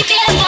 Baby,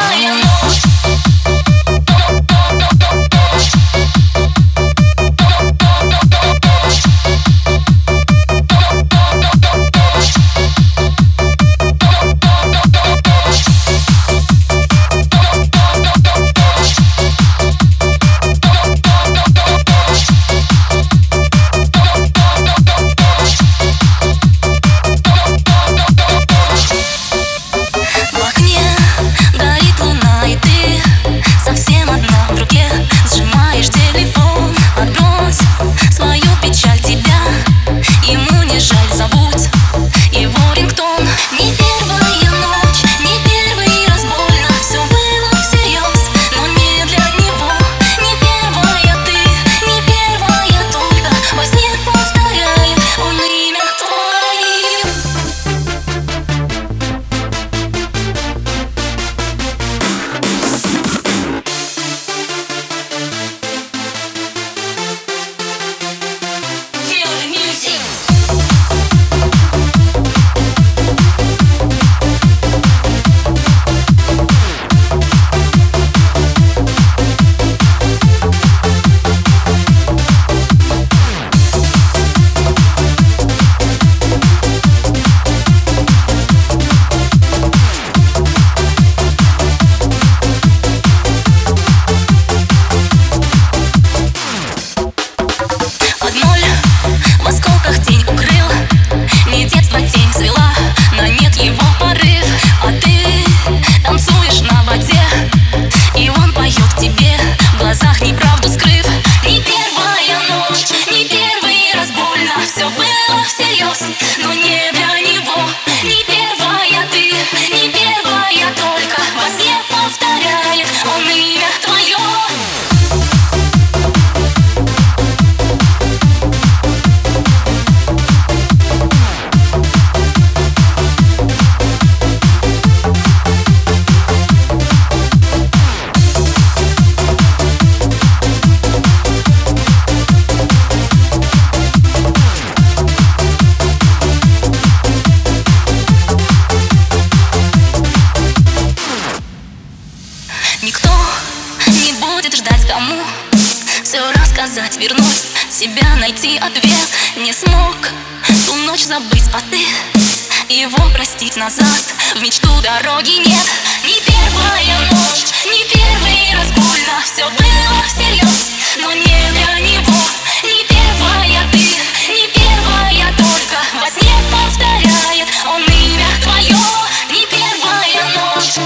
все рассказать, вернуть себя, найти ответ Не смог. Ту ночь забыть, а ты его простить назад. В мечту дороги нет. Не первая ночь, не первый раз больно. Все было всерьез, но не для него. Не первая ты, не первая только. Во сне повторяет он имя твое Не первая ночь.